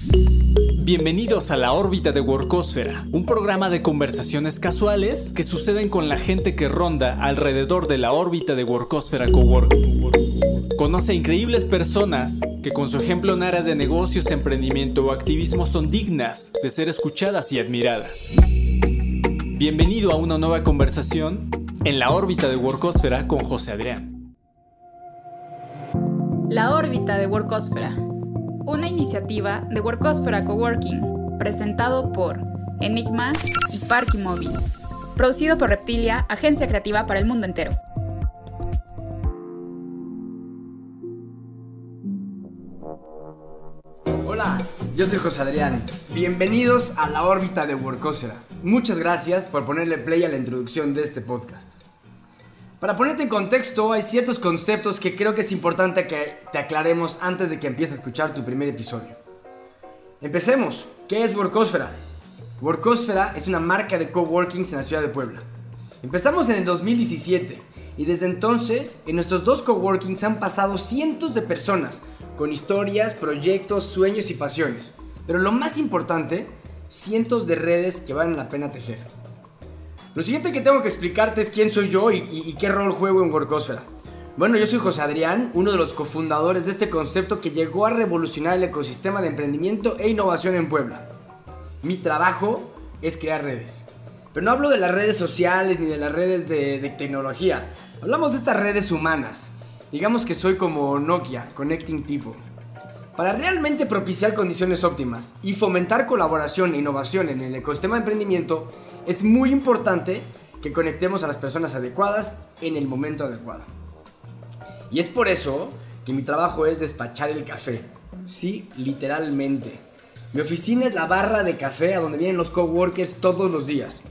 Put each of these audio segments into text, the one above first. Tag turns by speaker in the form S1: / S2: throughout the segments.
S1: Bienvenidos a la órbita de Workosfera, un programa de conversaciones casuales que suceden con la gente que ronda alrededor de la órbita de Workosfera Coworking. Conoce a increíbles personas que con su ejemplo en áreas de negocios, emprendimiento o activismo son dignas de ser escuchadas y admiradas. Bienvenido a una nueva conversación en la órbita de Workosfera con José Adrián.
S2: La órbita de Workosfera una iniciativa de Workosfera Coworking, presentado por Enigma y Parky Móvil, producido por Reptilia, agencia creativa para el mundo entero.
S3: Hola, yo soy José Adrián. Bienvenidos a la órbita de Workosfera. Muchas gracias por ponerle play a la introducción de este podcast. Para ponerte en contexto, hay ciertos conceptos que creo que es importante que te aclaremos antes de que empieces a escuchar tu primer episodio. Empecemos. ¿Qué es Workosfera? Workosfera es una marca de coworkings en la ciudad de Puebla. Empezamos en el 2017 y desde entonces en nuestros dos coworkings han pasado cientos de personas con historias, proyectos, sueños y pasiones. Pero lo más importante, cientos de redes que valen la pena tejer. Lo siguiente que tengo que explicarte es quién soy yo y, qué rol juego en Workosfera. Bueno, yo soy José Adrián, uno de los cofundadores de este concepto que llegó a revolucionar el ecosistema de emprendimiento e innovación en Puebla. Mi trabajo es crear redes. Pero no hablo de las redes sociales ni de las redes de, de tecnología. Hablamos de estas redes humanas. Digamos que soy como Nokia, Connecting People. Para realmente propiciar condiciones óptimas y fomentar colaboración e innovación en el ecosistema de emprendimiento, es muy importante que conectemos a las personas adecuadas en el momento adecuado. Y es por eso que mi trabajo es despachar el café. Sí, literalmente. Mi oficina es la barra de café a donde vienen los coworkers todos los días.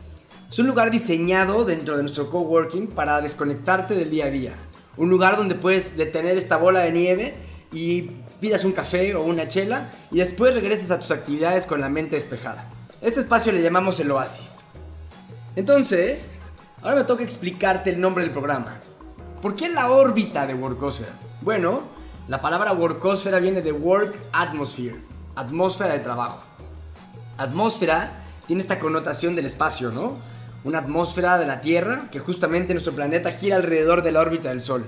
S3: Es un lugar diseñado dentro de nuestro coworking para desconectarte del día a día. Un lugar donde puedes detener esta bola de nieve y pidas un café o una chela y después regreses a tus actividades con la mente despejada. Este espacio le llamamos el oasis. Entonces, ahora me toca explicarte el nombre del programa. ¿Por qué la órbita de Workosfera? Bueno, la palabra Workosfera viene de Work Atmosphere, atmósfera de trabajo. Atmósfera tiene esta connotación del espacio, ¿no? Una atmósfera de la Tierra que justamente nuestro planeta gira alrededor de la órbita del Sol.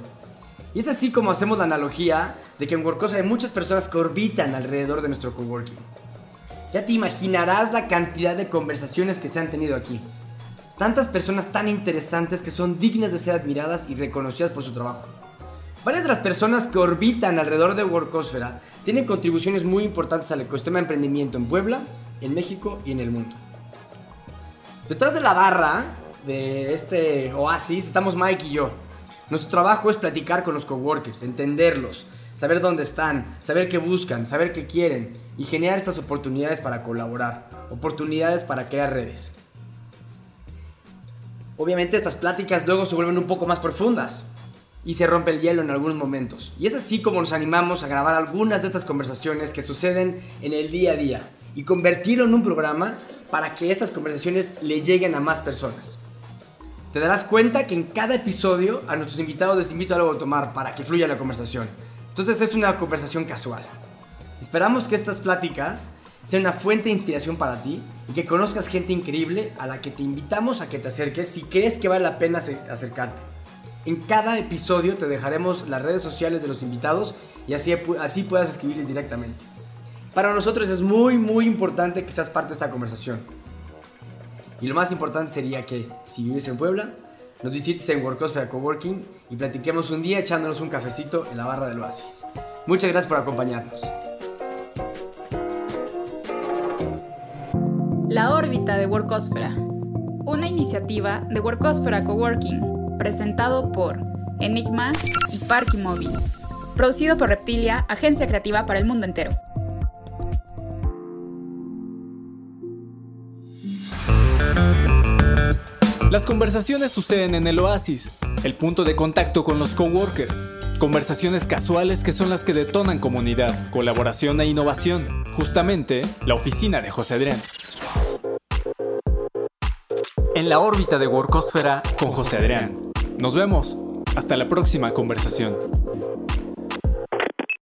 S3: Y es así como hacemos la analogía de que en Workosa hay muchas personas que orbitan alrededor de nuestro coworking. Ya te imaginarás la cantidad de conversaciones que se han tenido aquí. Tantas personas tan interesantes que son dignas de ser admiradas y reconocidas por su trabajo. Varias de las personas que orbitan alrededor de Workosfera tienen contribuciones muy importantes al ecosistema de emprendimiento en Puebla, en México y en el mundo. Detrás de la barra de este oasis estamos Mike y yo. Nuestro trabajo es platicar con los coworkers, entenderlos, saber dónde están, saber qué buscan, saber qué quieren y generar estas oportunidades para colaborar, oportunidades para crear redes. Obviamente estas pláticas luego se vuelven un poco más profundas y se rompe el hielo en algunos momentos. Y es así como nos animamos a grabar algunas de estas conversaciones que suceden en el día a día y convertirlo en un programa para que estas conversaciones le lleguen a más personas te darás cuenta que en cada episodio a nuestros invitados les invito a algo a tomar para que fluya la conversación. Entonces es una conversación casual. Esperamos que estas pláticas sean una fuente de inspiración para ti y que conozcas gente increíble a la que te invitamos a que te acerques si crees que vale la pena acercarte. En cada episodio te dejaremos las redes sociales de los invitados y así, así puedas escribirles directamente. Para nosotros es muy muy importante que seas parte de esta conversación. Y lo más importante sería que si vives en Puebla, nos visites en Workosfera Coworking y platiquemos un día echándonos un cafecito en la barra del Oasis. Muchas gracias por acompañarnos.
S2: La órbita de Workosfera. Una iniciativa de Workosfera Coworking, presentado por Enigma y Parky Móvil. Producido por Reptilia, agencia creativa para el mundo entero.
S1: Las conversaciones suceden en el oasis, el punto de contacto con los coworkers. Conversaciones casuales que son las que detonan comunidad, colaboración e innovación. Justamente, la oficina de José Adrián. En la órbita de Workosfera con José Adrián. Nos vemos. Hasta la próxima conversación.